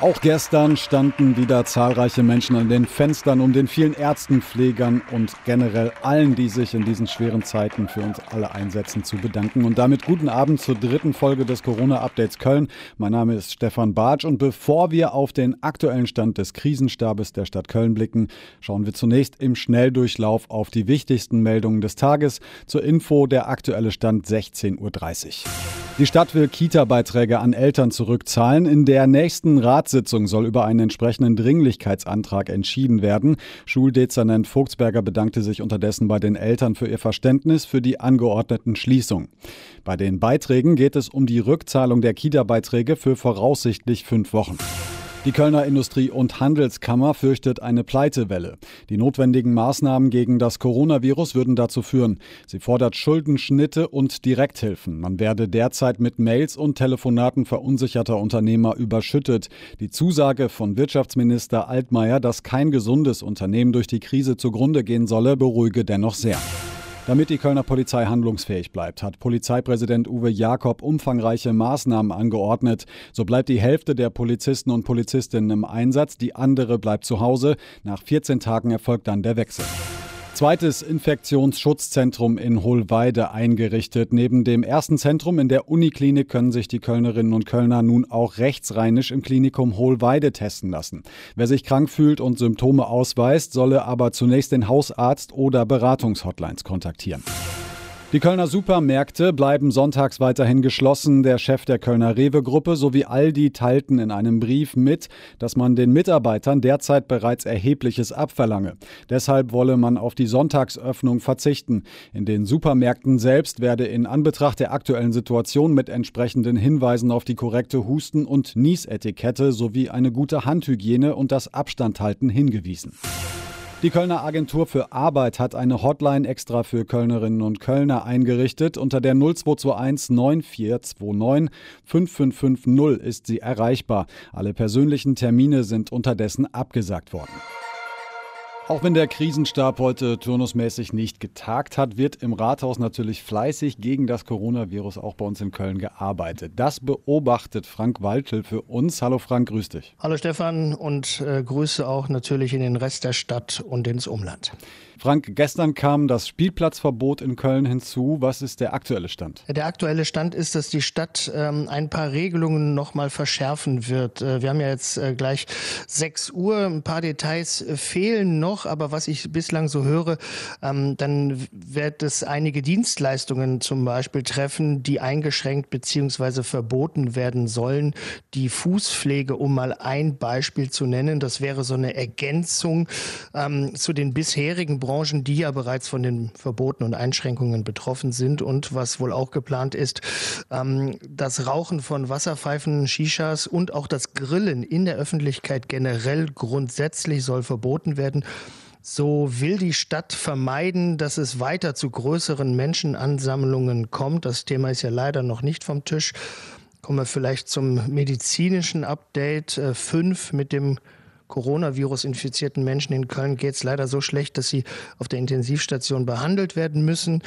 Auch gestern standen wieder zahlreiche Menschen an den Fenstern, um den vielen Ärzten, Pflegern und generell allen, die sich in diesen schweren Zeiten für uns alle einsetzen, zu bedanken. Und damit guten Abend zur dritten Folge des Corona-Updates Köln. Mein Name ist Stefan Bartsch und bevor wir auf den aktuellen Stand des Krisenstabes der Stadt Köln blicken, schauen wir zunächst im Schnelldurchlauf auf die wichtigsten Meldungen des Tages. Zur Info der aktuelle Stand 16.30 Uhr. Die Stadt will Kita-Beiträge an Eltern zurückzahlen. In der nächsten Ratssitzung soll über einen entsprechenden Dringlichkeitsantrag entschieden werden. Schuldezernent Vogtsberger bedankte sich unterdessen bei den Eltern für ihr Verständnis für die angeordneten Schließungen. Bei den Beiträgen geht es um die Rückzahlung der Kita-Beiträge für voraussichtlich fünf Wochen. Die Kölner Industrie- und Handelskammer fürchtet eine Pleitewelle. Die notwendigen Maßnahmen gegen das Coronavirus würden dazu führen. Sie fordert Schuldenschnitte und Direkthilfen. Man werde derzeit mit Mails und Telefonaten verunsicherter Unternehmer überschüttet. Die Zusage von Wirtschaftsminister Altmaier, dass kein gesundes Unternehmen durch die Krise zugrunde gehen solle, beruhige dennoch sehr. Damit die Kölner Polizei handlungsfähig bleibt, hat Polizeipräsident Uwe Jakob umfangreiche Maßnahmen angeordnet. So bleibt die Hälfte der Polizisten und Polizistinnen im Einsatz, die andere bleibt zu Hause. Nach 14 Tagen erfolgt dann der Wechsel. Zweites Infektionsschutzzentrum in Hohlweide eingerichtet. Neben dem ersten Zentrum in der Uniklinik können sich die Kölnerinnen und Kölner nun auch rechtsrheinisch im Klinikum Hohlweide testen lassen. Wer sich krank fühlt und Symptome ausweist, solle aber zunächst den Hausarzt oder Beratungshotlines kontaktieren. Die Kölner Supermärkte bleiben sonntags weiterhin geschlossen. Der Chef der Kölner Rewe-Gruppe sowie Aldi teilten in einem Brief mit, dass man den Mitarbeitern derzeit bereits erhebliches abverlange. Deshalb wolle man auf die Sonntagsöffnung verzichten. In den Supermärkten selbst werde in Anbetracht der aktuellen Situation mit entsprechenden Hinweisen auf die korrekte Husten- und Niesetikette sowie eine gute Handhygiene und das Abstandhalten hingewiesen. Die Kölner Agentur für Arbeit hat eine Hotline extra für Kölnerinnen und Kölner eingerichtet. Unter der 0221 9429 5550 ist sie erreichbar. Alle persönlichen Termine sind unterdessen abgesagt worden. Auch wenn der Krisenstab heute turnusmäßig nicht getagt hat, wird im Rathaus natürlich fleißig gegen das Coronavirus auch bei uns in Köln gearbeitet. Das beobachtet Frank Waltel für uns. Hallo Frank, grüß dich. Hallo Stefan und äh, Grüße auch natürlich in den Rest der Stadt und ins Umland. Frank, gestern kam das Spielplatzverbot in Köln hinzu. Was ist der aktuelle Stand? Der aktuelle Stand ist, dass die Stadt ähm, ein paar Regelungen noch mal verschärfen wird. Äh, wir haben ja jetzt äh, gleich 6 Uhr. Ein paar Details fehlen noch, aber was ich bislang so höre, ähm, dann wird es einige Dienstleistungen zum Beispiel treffen, die eingeschränkt bzw. verboten werden sollen. Die Fußpflege, um mal ein Beispiel zu nennen, das wäre so eine Ergänzung ähm, zu den bisherigen Branchen, die ja bereits von den Verboten und Einschränkungen betroffen sind und was wohl auch geplant ist, ähm, das Rauchen von Wasserpfeifen, Shishas und auch das Grillen in der Öffentlichkeit generell grundsätzlich soll verboten werden. So will die Stadt vermeiden, dass es weiter zu größeren Menschenansammlungen kommt. Das Thema ist ja leider noch nicht vom Tisch. Kommen wir vielleicht zum medizinischen Update 5 äh, mit dem Coronavirus-infizierten Menschen in Köln geht es leider so schlecht, dass sie auf der Intensivstation behandelt werden müssen.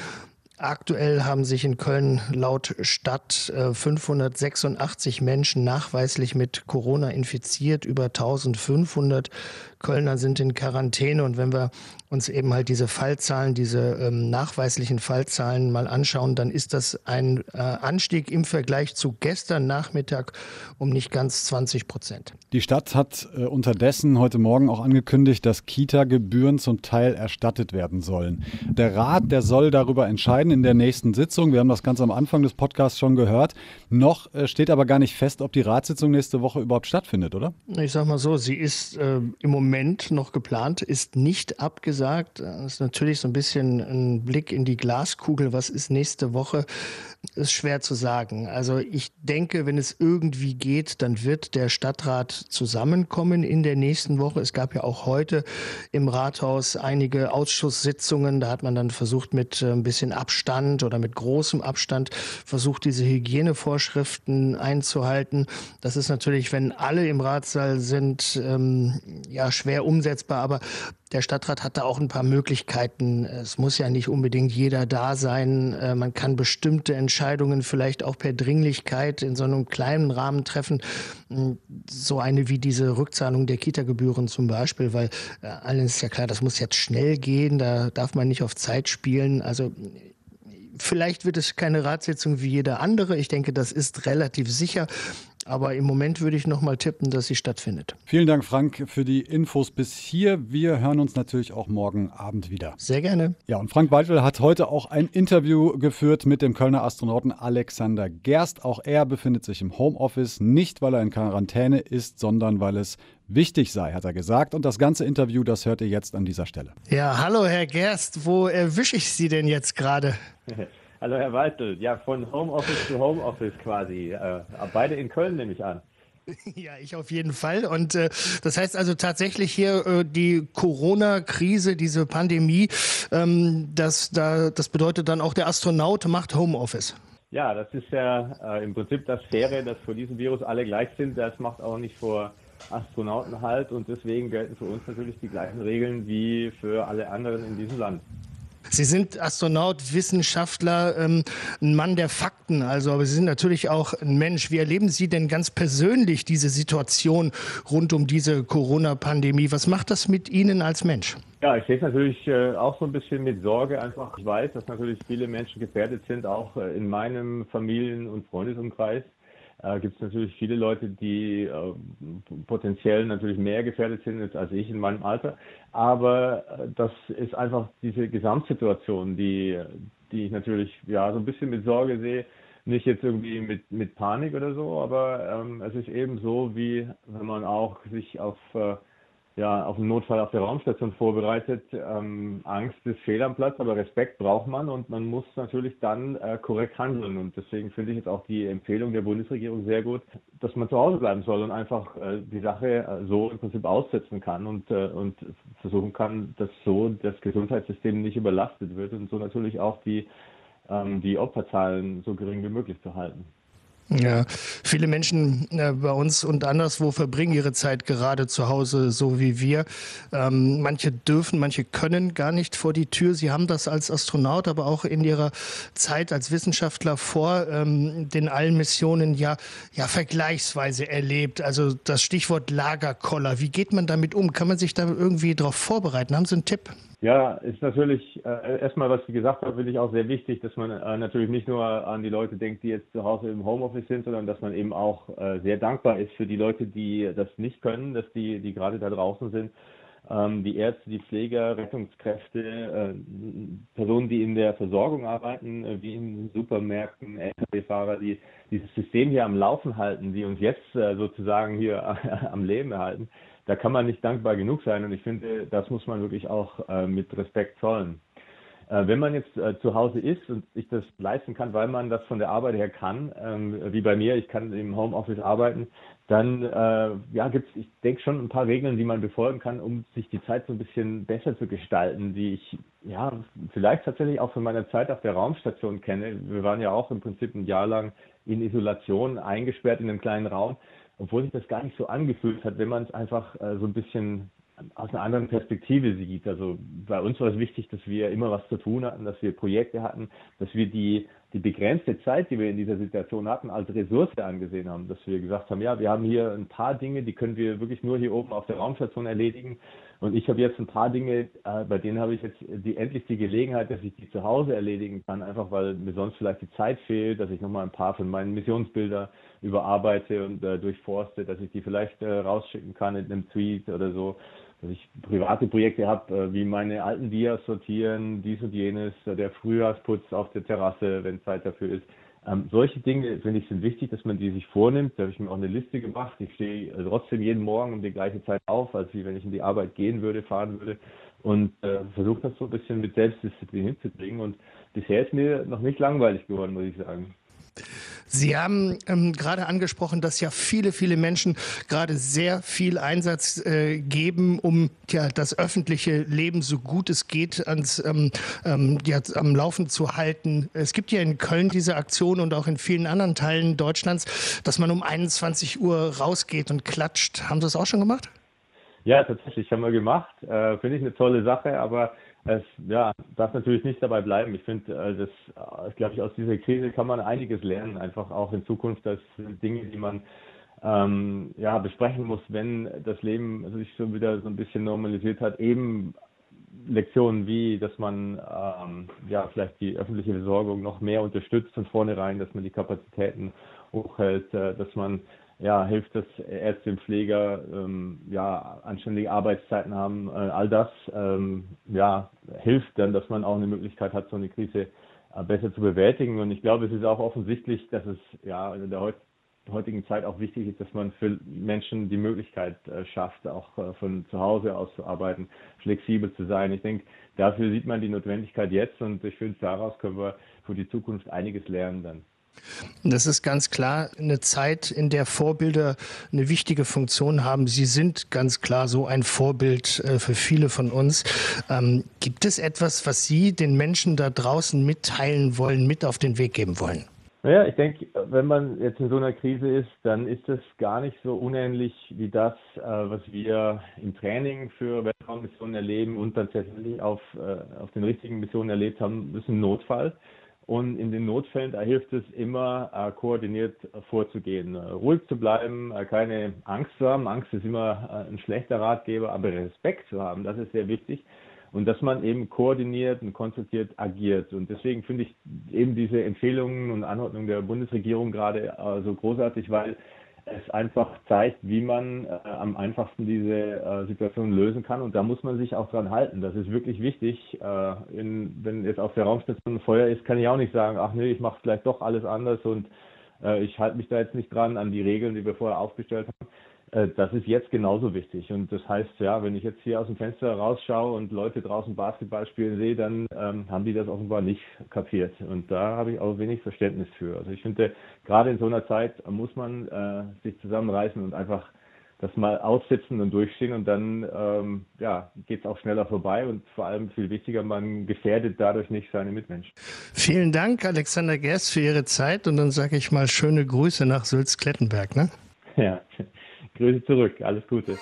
Aktuell haben sich in Köln laut Stadt 586 äh, Menschen nachweislich mit Corona infiziert, über 1500 Kölner sind in Quarantäne. Und wenn wir uns eben halt diese Fallzahlen, diese ähm, nachweislichen Fallzahlen mal anschauen, dann ist das ein äh, Anstieg im Vergleich zu gestern Nachmittag um nicht ganz 20 Prozent. Die Stadt hat äh, unterdessen heute Morgen auch angekündigt, dass Kita-Gebühren zum Teil erstattet werden sollen. Der Rat, der soll darüber entscheiden in der nächsten Sitzung. Wir haben das ganz am Anfang des Podcasts schon gehört. Noch äh, steht aber gar nicht fest, ob die Ratssitzung nächste Woche überhaupt stattfindet, oder? Ich sag mal so, sie ist äh, im Moment noch geplant, ist nicht abgesagt. Das ist natürlich so ein bisschen ein Blick in die Glaskugel. Was ist nächste Woche? Ist schwer zu sagen. Also ich denke, wenn es irgendwie geht, dann wird der Stadtrat zusammenkommen in der nächsten Woche. Es gab ja auch heute im Rathaus einige Ausschusssitzungen. Da hat man dann versucht, mit äh, ein bisschen Abstand oder mit großem Abstand versucht, diese Hygienevorschriften einzuhalten. Das ist natürlich, wenn alle im Ratssaal sind, ähm, ja schwer umsetzbar. Aber der Stadtrat hat da auch ein paar Möglichkeiten. Es muss ja nicht unbedingt jeder da sein. Äh, man kann bestimmte Entscheidungen vielleicht auch per Dringlichkeit in so einem kleinen Rahmen treffen. Hm, so eine wie diese Rückzahlung der Kita-Gebühren zum Beispiel, weil äh, allen ist ja klar, das muss jetzt schnell gehen. Da darf man nicht auf Zeit spielen. Also Vielleicht wird es keine Ratssitzung wie jeder andere. Ich denke, das ist relativ sicher. Aber im Moment würde ich noch mal tippen, dass sie stattfindet. Vielen Dank, Frank, für die Infos bis hier. Wir hören uns natürlich auch morgen Abend wieder. Sehr gerne. Ja, und Frank Weidel hat heute auch ein Interview geführt mit dem Kölner Astronauten Alexander Gerst. Auch er befindet sich im Homeoffice, nicht weil er in Quarantäne ist, sondern weil es wichtig sei, hat er gesagt. Und das ganze Interview, das hört ihr jetzt an dieser Stelle. Ja, hallo Herr Gerst, wo erwische ich Sie denn jetzt gerade? Hallo Herr Weitel, ja von Homeoffice zu Homeoffice quasi. Äh, beide in Köln nehme ich an. Ja, ich auf jeden Fall. Und äh, das heißt also tatsächlich hier äh, die Corona-Krise, diese Pandemie, ähm, das, da, das bedeutet dann auch, der Astronaut macht Homeoffice. Ja, das ist ja äh, im Prinzip das Faire, dass vor diesem Virus alle gleich sind. Das macht auch nicht vor Astronauten halt und deswegen gelten für uns natürlich die gleichen Regeln wie für alle anderen in diesem Land. Sie sind Astronaut, Wissenschaftler, ähm, ein Mann der Fakten, also aber Sie sind natürlich auch ein Mensch. Wie erleben Sie denn ganz persönlich diese Situation rund um diese Corona-Pandemie? Was macht das mit Ihnen als Mensch? Ja, ich sehe es natürlich äh, auch so ein bisschen mit Sorge einfach. Ich weiß, dass natürlich viele Menschen gefährdet sind, auch äh, in meinem Familien- und Freundesumkreis äh, gibt es natürlich viele Leute, die äh, potenziell natürlich mehr gefährdet sind als ich in meinem Alter. Aber äh, das ist einfach diese Gesamtsituation, die, die ich natürlich ja so ein bisschen mit Sorge sehe. Nicht jetzt irgendwie mit, mit Panik oder so, aber ähm, es ist eben so, wie wenn man auch sich auf äh, ja, auf einen Notfall auf der Raumstation vorbereitet. Ähm, Angst ist fehl am Platz, aber Respekt braucht man und man muss natürlich dann äh, korrekt handeln. Und deswegen finde ich jetzt auch die Empfehlung der Bundesregierung sehr gut, dass man zu Hause bleiben soll und einfach äh, die Sache äh, so im Prinzip aussetzen kann und, äh, und versuchen kann, dass so das Gesundheitssystem nicht überlastet wird und so natürlich auch die, ähm, die Opferzahlen so gering wie möglich zu halten. Ja, viele Menschen äh, bei uns und anderswo verbringen ihre Zeit gerade zu Hause, so wie wir. Ähm, manche dürfen, manche können gar nicht vor die Tür. Sie haben das als Astronaut, aber auch in Ihrer Zeit als Wissenschaftler vor ähm, den allen Missionen ja, ja vergleichsweise erlebt. Also das Stichwort Lagerkoller. Wie geht man damit um? Kann man sich da irgendwie darauf vorbereiten? Haben Sie einen Tipp? Ja, ist natürlich äh, erstmal, was Sie gesagt haben, finde ich auch sehr wichtig, dass man äh, natürlich nicht nur an die Leute denkt, die jetzt zu Hause im Homeoffice sind, sondern dass man eben auch äh, sehr dankbar ist für die Leute, die das nicht können, dass die, die gerade da draußen sind. Ähm, die Ärzte, die Pfleger, Rettungskräfte, äh, Personen, die in der Versorgung arbeiten, äh, wie in Supermärkten, Lkw-Fahrer, die dieses System hier am Laufen halten, die uns jetzt äh, sozusagen hier am Leben erhalten da kann man nicht dankbar genug sein. Und ich finde, das muss man wirklich auch äh, mit Respekt zollen. Äh, wenn man jetzt äh, zu Hause ist und sich das leisten kann, weil man das von der Arbeit her kann, ähm, wie bei mir, ich kann im Homeoffice arbeiten, dann äh, ja, gibt es, ich denke schon ein paar Regeln, die man befolgen kann, um sich die Zeit so ein bisschen besser zu gestalten, die ich ja vielleicht tatsächlich auch von meiner Zeit auf der Raumstation kenne. Wir waren ja auch im Prinzip ein Jahr lang in Isolation eingesperrt in einem kleinen Raum obwohl sich das gar nicht so angefühlt hat, wenn man es einfach äh, so ein bisschen aus einer anderen Perspektive sieht. Also bei uns war es wichtig, dass wir immer was zu tun hatten, dass wir Projekte hatten, dass wir die, die begrenzte Zeit, die wir in dieser Situation hatten, als Ressource angesehen haben, dass wir gesagt haben, ja, wir haben hier ein paar Dinge, die können wir wirklich nur hier oben auf der Raumstation erledigen. Und ich habe jetzt ein paar Dinge, äh, bei denen habe ich jetzt die, endlich die Gelegenheit, dass ich die zu Hause erledigen kann, einfach weil mir sonst vielleicht die Zeit fehlt, dass ich nochmal ein paar von meinen Missionsbilder überarbeite und äh, durchforste, dass ich die vielleicht äh, rausschicken kann in einem Tweet oder so dass ich private Projekte habe, äh, wie meine alten Dias sortieren, dies und jenes, äh, der Frühjahrsputz auf der Terrasse, wenn Zeit dafür ist. Ähm, solche Dinge, finde ich, sind wichtig, dass man die sich vornimmt. Da habe ich mir auch eine Liste gemacht. Ich stehe trotzdem jeden Morgen um die gleiche Zeit auf, als wie wenn ich in die Arbeit gehen würde, fahren würde. Und äh, versuche das so ein bisschen mit Selbstdisziplin hinzubringen. Und bisher ist mir noch nicht langweilig geworden, muss ich sagen. Sie haben ähm, gerade angesprochen, dass ja viele, viele Menschen gerade sehr viel Einsatz äh, geben, um ja, das öffentliche Leben so gut es geht ans, ähm, ähm, ja, am Laufen zu halten. Es gibt ja in Köln diese Aktion und auch in vielen anderen Teilen Deutschlands, dass man um 21 Uhr rausgeht und klatscht. Haben Sie das auch schon gemacht? Ja, tatsächlich haben wir gemacht. Äh, finde ich eine tolle Sache, aber es ja, darf natürlich nicht dabei bleiben. Ich finde, äh, das, äh, glaube ich, aus dieser Krise kann man einiges lernen, einfach auch in Zukunft. Das sind Dinge, die man ähm, ja, besprechen muss, wenn das Leben sich schon wieder so ein bisschen normalisiert hat. Eben Lektionen wie, dass man ähm, ja vielleicht die öffentliche Versorgung noch mehr unterstützt von vornherein, dass man die Kapazitäten hochhält, äh, dass man ja, hilft, dass Ärzte und Pfleger ähm, ja, anständige Arbeitszeiten haben. Äh, all das ähm, ja, hilft dann, dass man auch eine Möglichkeit hat, so eine Krise äh, besser zu bewältigen. Und ich glaube, es ist auch offensichtlich, dass es ja in der heutigen Zeit auch wichtig ist, dass man für Menschen die Möglichkeit äh, schafft, auch äh, von zu Hause aus zu arbeiten, flexibel zu sein. Ich denke, dafür sieht man die Notwendigkeit jetzt und ich finde, daraus können wir für die Zukunft einiges lernen dann. Das ist ganz klar eine Zeit, in der Vorbilder eine wichtige Funktion haben. Sie sind ganz klar so ein Vorbild äh, für viele von uns. Ähm, gibt es etwas, was Sie den Menschen da draußen mitteilen wollen, mit auf den Weg geben wollen? Naja, ich denke, wenn man jetzt in so einer Krise ist, dann ist es gar nicht so unähnlich wie das, äh, was wir im Training für Weltraummissionen erleben und tatsächlich auf, äh, auf den richtigen Missionen erlebt haben. Das ist ein Notfall. Und in den Notfällen, da hilft es immer, äh, koordiniert vorzugehen, äh, ruhig zu bleiben, äh, keine Angst zu haben. Angst ist immer ein schlechter Ratgeber, aber Respekt zu haben, das ist sehr wichtig. Und dass man eben koordiniert und konsultiert agiert. Und deswegen finde ich eben diese Empfehlungen und Anordnungen der Bundesregierung gerade so großartig, weil es einfach zeigt, wie man äh, am einfachsten diese äh, Situation lösen kann. Und da muss man sich auch dran halten. Das ist wirklich wichtig. Äh, in, wenn jetzt auf der Raumstation ein Feuer ist, kann ich auch nicht sagen, ach nee, ich mache vielleicht doch alles anders und äh, ich halte mich da jetzt nicht dran an die Regeln, die wir vorher aufgestellt haben. Äh, das ist jetzt genauso wichtig. Und das heißt, ja, wenn ich jetzt hier aus dem Fenster rausschaue und Leute draußen Basketball spielen sehe, dann ähm, haben die das offenbar nicht kapiert. Und da habe ich auch wenig Verständnis für. Also ich finde, gerade in so einer Zeit muss man äh, sich zusammenreißen und einfach das mal aussitzen und durchstehen und dann ähm, ja, geht es auch schneller vorbei und vor allem viel wichtiger, man gefährdet dadurch nicht seine Mitmenschen. Vielen Dank, Alexander Gerst, für Ihre Zeit und dann sage ich mal schöne Grüße nach Sülz-Klettenberg. Ne? Ja, Grüße zurück. Alles Gute.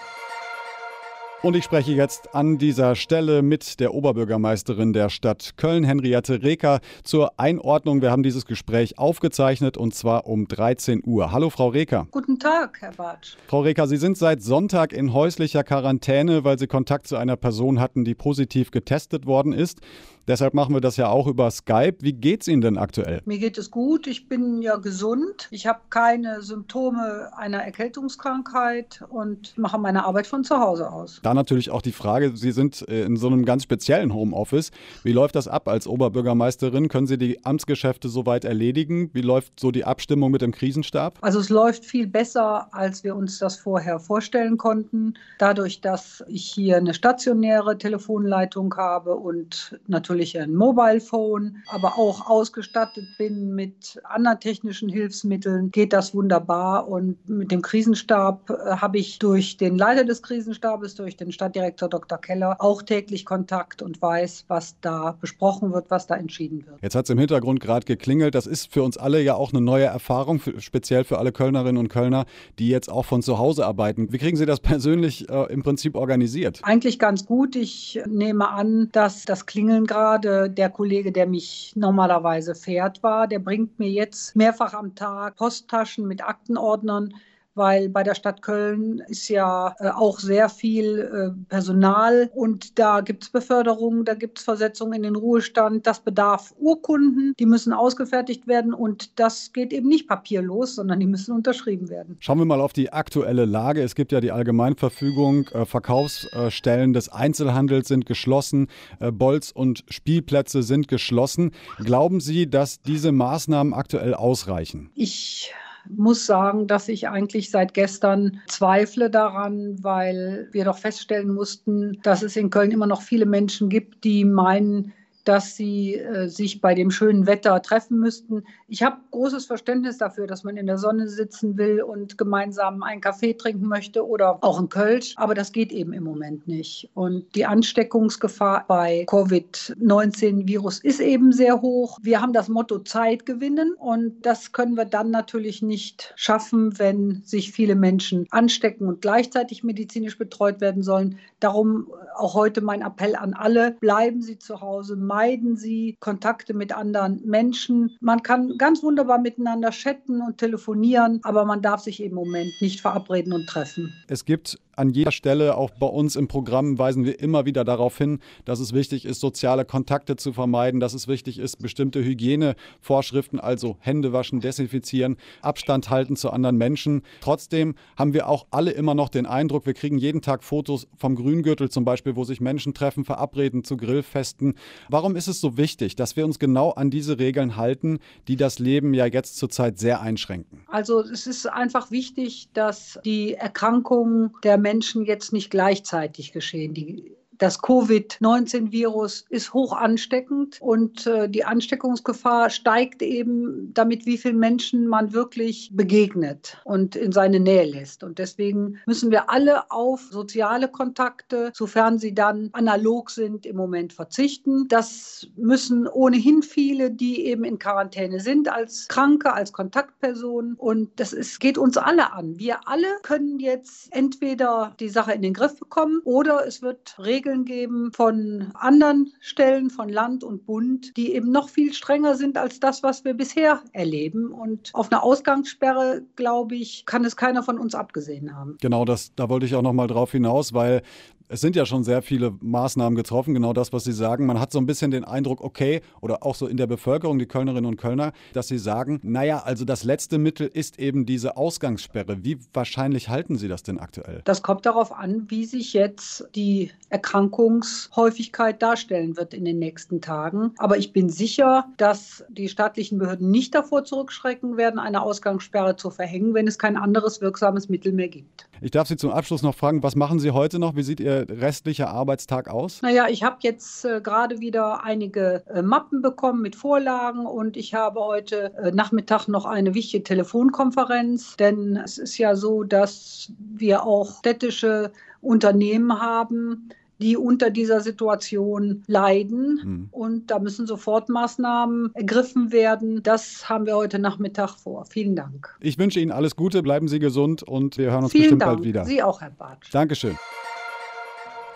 Und ich spreche jetzt an dieser Stelle mit der Oberbürgermeisterin der Stadt Köln, Henriette Reker, zur Einordnung. Wir haben dieses Gespräch aufgezeichnet und zwar um 13 Uhr. Hallo, Frau Reker. Guten Tag, Herr Bartsch. Frau Reker, Sie sind seit Sonntag in häuslicher Quarantäne, weil Sie Kontakt zu einer Person hatten, die positiv getestet worden ist. Deshalb machen wir das ja auch über Skype. Wie geht es Ihnen denn aktuell? Mir geht es gut. Ich bin ja gesund. Ich habe keine Symptome einer Erkältungskrankheit und mache meine Arbeit von zu Hause aus. Da natürlich auch die Frage, Sie sind äh, in so einem ganz speziellen Homeoffice. Wie läuft das ab als Oberbürgermeisterin? Können Sie die Amtsgeschäfte soweit erledigen? Wie läuft so die Abstimmung mit dem Krisenstab? Also es läuft viel besser, als wir uns das vorher vorstellen konnten. Dadurch, dass ich hier eine stationäre Telefonleitung habe und natürlich natürlich ein Mobile Phone, aber auch ausgestattet bin mit anderen technischen Hilfsmitteln, geht das wunderbar. Und mit dem Krisenstab äh, habe ich durch den Leiter des Krisenstabes, durch den Stadtdirektor Dr. Keller, auch täglich Kontakt und weiß, was da besprochen wird, was da entschieden wird. Jetzt hat es im Hintergrund gerade geklingelt. Das ist für uns alle ja auch eine neue Erfahrung, für, speziell für alle Kölnerinnen und Kölner, die jetzt auch von zu Hause arbeiten. Wie kriegen Sie das persönlich äh, im Prinzip organisiert? Eigentlich ganz gut. Ich nehme an, dass das Klingeln gerade gerade der Kollege, der mich normalerweise fährt, war. Der bringt mir jetzt mehrfach am Tag Posttaschen mit Aktenordnern weil bei der Stadt Köln ist ja äh, auch sehr viel äh, Personal und da gibt es Beförderungen, da gibt es Versetzungen in den Ruhestand. Das bedarf Urkunden, die müssen ausgefertigt werden und das geht eben nicht papierlos, sondern die müssen unterschrieben werden. Schauen wir mal auf die aktuelle Lage. Es gibt ja die Allgemeinverfügung, äh, Verkaufsstellen des Einzelhandels sind geschlossen, Bolz und Spielplätze sind geschlossen. Glauben Sie, dass diese Maßnahmen aktuell ausreichen? Ich muss sagen, dass ich eigentlich seit gestern zweifle daran, weil wir doch feststellen mussten, dass es in Köln immer noch viele Menschen gibt, die meinen, dass sie äh, sich bei dem schönen Wetter treffen müssten. Ich habe großes Verständnis dafür, dass man in der Sonne sitzen will und gemeinsam einen Kaffee trinken möchte oder auch einen Kölsch, aber das geht eben im Moment nicht. Und die Ansteckungsgefahr bei Covid-19-Virus ist eben sehr hoch. Wir haben das Motto Zeit gewinnen und das können wir dann natürlich nicht schaffen, wenn sich viele Menschen anstecken und gleichzeitig medizinisch betreut werden sollen. Darum auch heute mein Appell an alle, bleiben Sie zu Hause, meiden Sie Kontakte mit anderen Menschen. Man kann ganz wunderbar miteinander chatten und telefonieren, aber man darf sich im Moment nicht verabreden und treffen. Es gibt an jeder Stelle, auch bei uns im Programm, weisen wir immer wieder darauf hin, dass es wichtig ist, soziale Kontakte zu vermeiden, dass es wichtig ist, bestimmte Hygienevorschriften, also Hände waschen, desinfizieren, Abstand halten zu anderen Menschen. Trotzdem haben wir auch alle immer noch den Eindruck, wir kriegen jeden Tag Fotos vom Grüngürtel zum Beispiel, wo sich Menschen treffen, verabreden zu Grillfesten. Warum ist es so wichtig, dass wir uns genau an diese Regeln halten, die das Leben ja jetzt zurzeit sehr einschränken? Also es ist einfach wichtig, dass die Erkrankung der Menschen jetzt nicht gleichzeitig geschehen. Die das Covid-19-Virus ist hoch ansteckend und äh, die Ansteckungsgefahr steigt eben damit, wie vielen Menschen man wirklich begegnet und in seine Nähe lässt. Und deswegen müssen wir alle auf soziale Kontakte, sofern sie dann analog sind, im Moment verzichten. Das müssen ohnehin viele, die eben in Quarantäne sind, als Kranke, als Kontaktpersonen. Und das ist, geht uns alle an. Wir alle können jetzt entweder die Sache in den Griff bekommen oder es wird regelmäßig Regeln geben von anderen Stellen, von Land und Bund, die eben noch viel strenger sind als das, was wir bisher erleben. Und auf eine Ausgangssperre, glaube ich, kann es keiner von uns abgesehen haben. Genau, das, da wollte ich auch noch mal drauf hinaus, weil es sind ja schon sehr viele Maßnahmen getroffen, genau das, was Sie sagen. Man hat so ein bisschen den Eindruck, okay, oder auch so in der Bevölkerung, die Kölnerinnen und Kölner, dass sie sagen, naja, also das letzte Mittel ist eben diese Ausgangssperre. Wie wahrscheinlich halten Sie das denn aktuell? Das kommt darauf an, wie sich jetzt die Erkrankungshäufigkeit darstellen wird in den nächsten Tagen. Aber ich bin sicher, dass die staatlichen Behörden nicht davor zurückschrecken werden, eine Ausgangssperre zu verhängen, wenn es kein anderes wirksames Mittel mehr gibt. Ich darf Sie zum Abschluss noch fragen, was machen Sie heute noch? Wie sieht Ihr restlicher Arbeitstag aus? Naja, ich habe jetzt äh, gerade wieder einige äh, Mappen bekommen mit Vorlagen und ich habe heute äh, Nachmittag noch eine wichtige Telefonkonferenz, denn es ist ja so, dass wir auch städtische Unternehmen haben, die unter dieser Situation leiden. Mhm. Und da müssen Sofortmaßnahmen ergriffen werden. Das haben wir heute Nachmittag vor. Vielen Dank. Ich wünsche Ihnen alles Gute, bleiben Sie gesund und wir hören uns Vielen bestimmt Dank. bald wieder. Sie auch, Herr Bartsch. Dankeschön.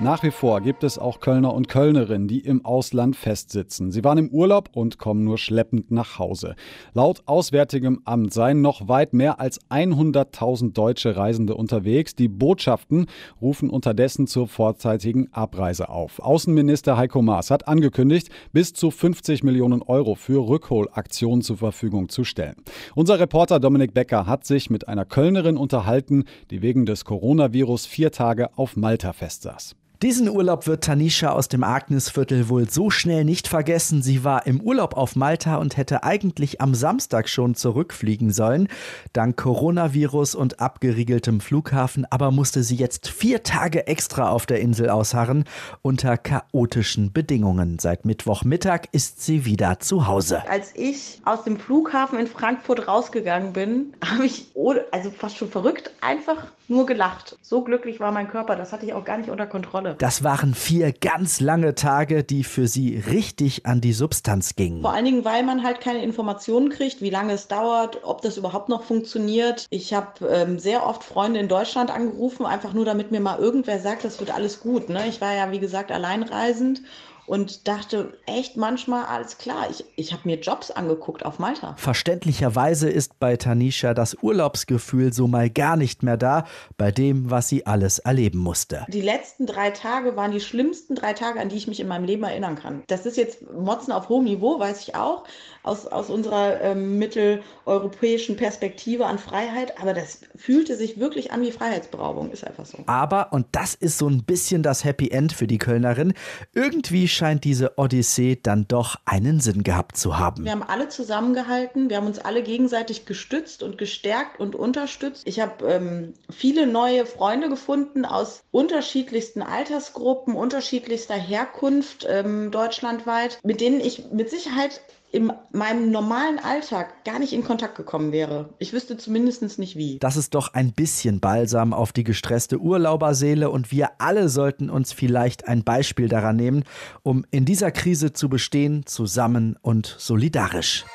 Nach wie vor gibt es auch Kölner und Kölnerinnen, die im Ausland festsitzen. Sie waren im Urlaub und kommen nur schleppend nach Hause. Laut Auswärtigem Amt seien noch weit mehr als 100.000 deutsche Reisende unterwegs. Die Botschaften rufen unterdessen zur vorzeitigen Abreise auf. Außenminister Heiko Maas hat angekündigt, bis zu 50 Millionen Euro für Rückholaktionen zur Verfügung zu stellen. Unser Reporter Dominik Becker hat sich mit einer Kölnerin unterhalten, die wegen des Coronavirus vier Tage auf Malta festsaß. Diesen Urlaub wird Tanisha aus dem Agnesviertel wohl so schnell nicht vergessen. Sie war im Urlaub auf Malta und hätte eigentlich am Samstag schon zurückfliegen sollen. Dank Coronavirus und abgeriegeltem Flughafen aber musste sie jetzt vier Tage extra auf der Insel ausharren unter chaotischen Bedingungen. Seit Mittwochmittag ist sie wieder zu Hause. Als ich aus dem Flughafen in Frankfurt rausgegangen bin, habe ich, also fast schon verrückt, einfach nur gelacht. So glücklich war mein Körper, das hatte ich auch gar nicht unter Kontrolle. Das waren vier ganz lange Tage, die für sie richtig an die Substanz gingen. Vor allen Dingen, weil man halt keine Informationen kriegt, wie lange es dauert, ob das überhaupt noch funktioniert. Ich habe ähm, sehr oft Freunde in Deutschland angerufen, einfach nur damit mir mal irgendwer sagt, das wird alles gut. Ne? Ich war ja, wie gesagt, alleinreisend und dachte echt manchmal, alles klar, ich, ich habe mir Jobs angeguckt auf Malta. Verständlicherweise ist bei Tanisha das Urlaubsgefühl so mal gar nicht mehr da, bei dem, was sie alles erleben musste. Die letzten drei Tage waren die schlimmsten drei Tage, an die ich mich in meinem Leben erinnern kann. Das ist jetzt Motzen auf hohem Niveau, weiß ich auch, aus, aus unserer ähm, mitteleuropäischen Perspektive an Freiheit, aber das fühlte sich wirklich an wie Freiheitsberaubung, ist einfach so. Aber, und das ist so ein bisschen das Happy End für die Kölnerin, irgendwie scheint diese Odyssee dann doch einen Sinn gehabt zu haben. Wir haben alle zusammengehalten, wir haben uns alle gegenseitig gestützt und gestärkt und unterstützt. Ich habe ähm, viele neue Freunde gefunden aus unterschiedlichsten Altersgruppen, unterschiedlichster Herkunft ähm, deutschlandweit, mit denen ich mit Sicherheit in meinem normalen Alltag gar nicht in Kontakt gekommen wäre. Ich wüsste zumindest nicht wie. Das ist doch ein bisschen Balsam auf die gestresste Urlauberseele und wir alle sollten uns vielleicht ein Beispiel daran nehmen, um in dieser Krise zu bestehen, zusammen und solidarisch.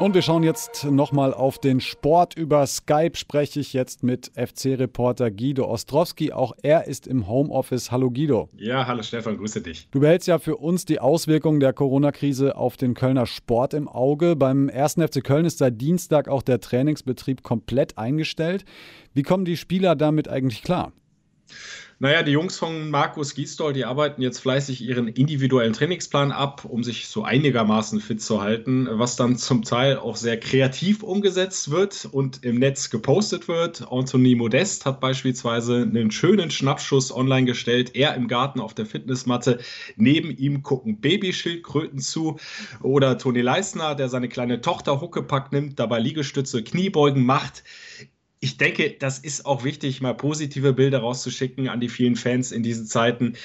Und wir schauen jetzt nochmal auf den Sport. Über Skype spreche ich jetzt mit FC-Reporter Guido Ostrowski. Auch er ist im Homeoffice. Hallo Guido. Ja, hallo Stefan, grüße dich. Du behältst ja für uns die Auswirkungen der Corona-Krise auf den Kölner Sport im Auge. Beim 1. FC Köln ist seit Dienstag auch der Trainingsbetrieb komplett eingestellt. Wie kommen die Spieler damit eigentlich klar? Naja, die Jungs von Markus Gisdol, die arbeiten jetzt fleißig ihren individuellen Trainingsplan ab, um sich so einigermaßen fit zu halten, was dann zum Teil auch sehr kreativ umgesetzt wird und im Netz gepostet wird. Anthony Modest hat beispielsweise einen schönen Schnappschuss online gestellt. Er im Garten auf der Fitnessmatte. Neben ihm gucken Babyschildkröten zu. Oder Toni Leisner, der seine kleine Tochter Huckepack nimmt, dabei Liegestütze, Kniebeugen macht ich denke, das ist auch wichtig, mal positive Bilder rauszuschicken an die vielen Fans in diesen Zeiten.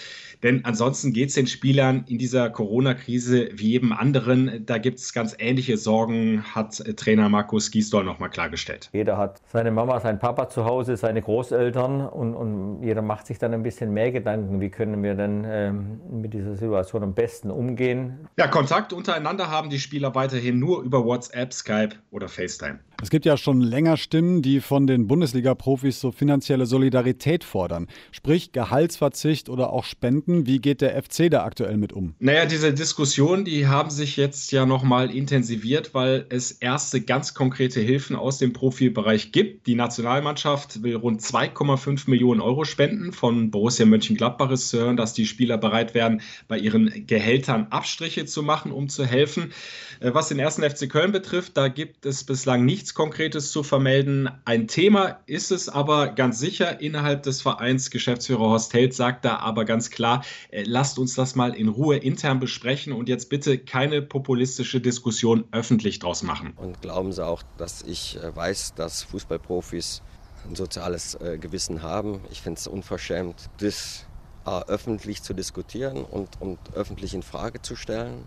Denn ansonsten geht es den Spielern in dieser Corona-Krise wie jedem anderen. Da gibt es ganz ähnliche Sorgen, hat Trainer Markus Giesdorf nochmal klargestellt. Jeder hat seine Mama, seinen Papa zu Hause, seine Großeltern und, und jeder macht sich dann ein bisschen mehr Gedanken, wie können wir denn ähm, mit dieser Situation am besten umgehen. Ja, Kontakt untereinander haben die Spieler weiterhin nur über WhatsApp, Skype oder FaceTime. Es gibt ja schon länger Stimmen, die von den Bundesliga-Profis so finanzielle Solidarität fordern, sprich Gehaltsverzicht oder auch Spenden. Wie geht der FC da aktuell mit um? Naja, diese Diskussionen, die haben sich jetzt ja nochmal intensiviert, weil es erste ganz konkrete Hilfen aus dem Profibereich gibt. Die Nationalmannschaft will rund 2,5 Millionen Euro spenden. Von Borussia Mönchengladbach ist zu hören, dass die Spieler bereit werden, bei ihren Gehältern Abstriche zu machen, um zu helfen. Äh, was den ersten FC Köln betrifft, da gibt es bislang nichts nichts Konkretes zu vermelden. Ein Thema ist es aber ganz sicher innerhalb des Vereins. Geschäftsführer Horst Held sagt da aber ganz klar, äh, lasst uns das mal in Ruhe intern besprechen und jetzt bitte keine populistische Diskussion öffentlich draus machen. Und glauben Sie auch, dass ich äh, weiß, dass Fußballprofis ein soziales äh, Gewissen haben. Ich finde es unverschämt, das öffentlich zu diskutieren und, und öffentlich in Frage zu stellen.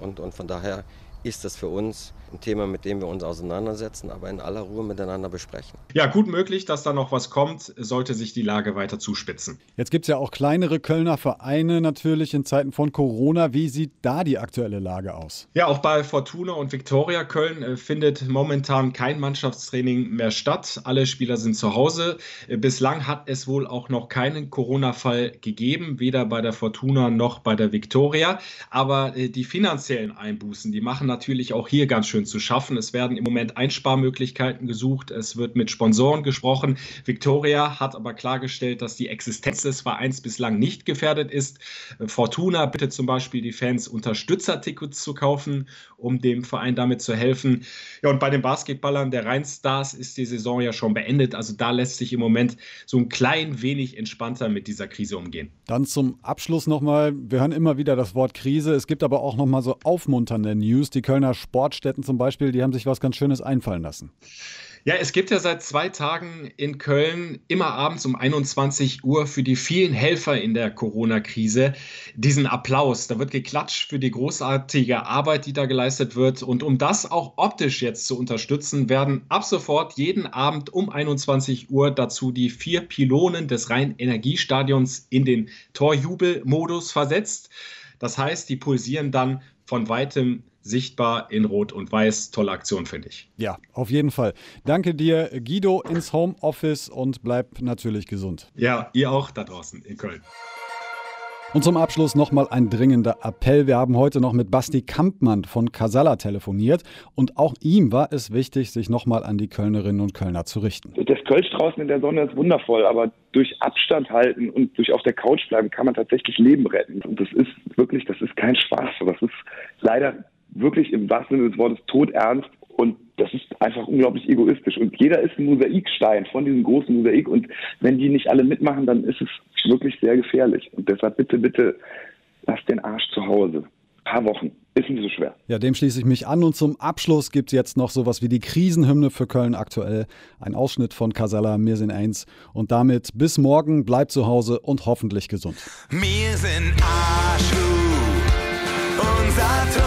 Und, und von daher ist das für uns ein Thema, mit dem wir uns auseinandersetzen, aber in aller Ruhe miteinander besprechen. Ja, gut möglich, dass da noch was kommt, sollte sich die Lage weiter zuspitzen. Jetzt gibt es ja auch kleinere Kölner Vereine natürlich in Zeiten von Corona. Wie sieht da die aktuelle Lage aus? Ja, auch bei Fortuna und Viktoria Köln äh, findet momentan kein Mannschaftstraining mehr statt. Alle Spieler sind zu Hause. Äh, bislang hat es wohl auch noch keinen Corona-Fall gegeben, weder bei der Fortuna noch bei der Viktoria. Aber äh, die finanziellen Einbußen, die machen natürlich auch hier ganz schön zu schaffen. Es werden im Moment Einsparmöglichkeiten gesucht. Es wird mit Sponsoren gesprochen. Victoria hat aber klargestellt, dass die Existenz des Vereins bislang nicht gefährdet ist. Fortuna bittet zum Beispiel die Fans, Unterstützertickets zu kaufen, um dem Verein damit zu helfen. Ja, und bei den Basketballern der Rheinstars ist die Saison ja schon beendet. Also da lässt sich im Moment so ein klein wenig entspannter mit dieser Krise umgehen. Dann zum Abschluss nochmal. Wir hören immer wieder das Wort Krise. Es gibt aber auch nochmal so aufmunternde News. Die Kölner Sportstätten zum Beispiel, die haben sich was ganz Schönes einfallen lassen. Ja, es gibt ja seit zwei Tagen in Köln immer abends um 21 Uhr für die vielen Helfer in der Corona-Krise diesen Applaus. Da wird geklatscht für die großartige Arbeit, die da geleistet wird. Und um das auch optisch jetzt zu unterstützen, werden ab sofort jeden Abend um 21 Uhr dazu die vier Pylonen des Rhein-Energiestadions in den Torjubelmodus versetzt. Das heißt, die pulsieren dann von weitem sichtbar in Rot und Weiß. Tolle Aktion, finde ich. Ja, auf jeden Fall. Danke dir, Guido, ins Homeoffice und bleib natürlich gesund. Ja, ihr auch da draußen in Köln. Und zum Abschluss nochmal ein dringender Appell. Wir haben heute noch mit Basti Kampmann von Casalla telefoniert und auch ihm war es wichtig, sich nochmal an die Kölnerinnen und Kölner zu richten. Das Kölsch draußen in der Sonne ist wundervoll, aber durch Abstand halten und durch auf der Couch bleiben kann man tatsächlich Leben retten. Und das ist wirklich, das ist kein Spaß. Das ist leider wirklich im wahrsten Sinne des Wortes todernst und das ist einfach unglaublich egoistisch. Und jeder ist ein Mosaikstein von diesem großen Mosaik. Und wenn die nicht alle mitmachen, dann ist es wirklich sehr gefährlich. Und deshalb bitte, bitte lasst den Arsch zu Hause. Ein paar Wochen. Ist nicht so schwer. Ja, dem schließe ich mich an. Und zum Abschluss gibt es jetzt noch sowas wie die Krisenhymne für Köln aktuell. Ein Ausschnitt von Casella, mir sind eins. Und damit bis morgen, bleibt zu Hause und hoffentlich gesund. Wir sind Arschlu, unser Tor.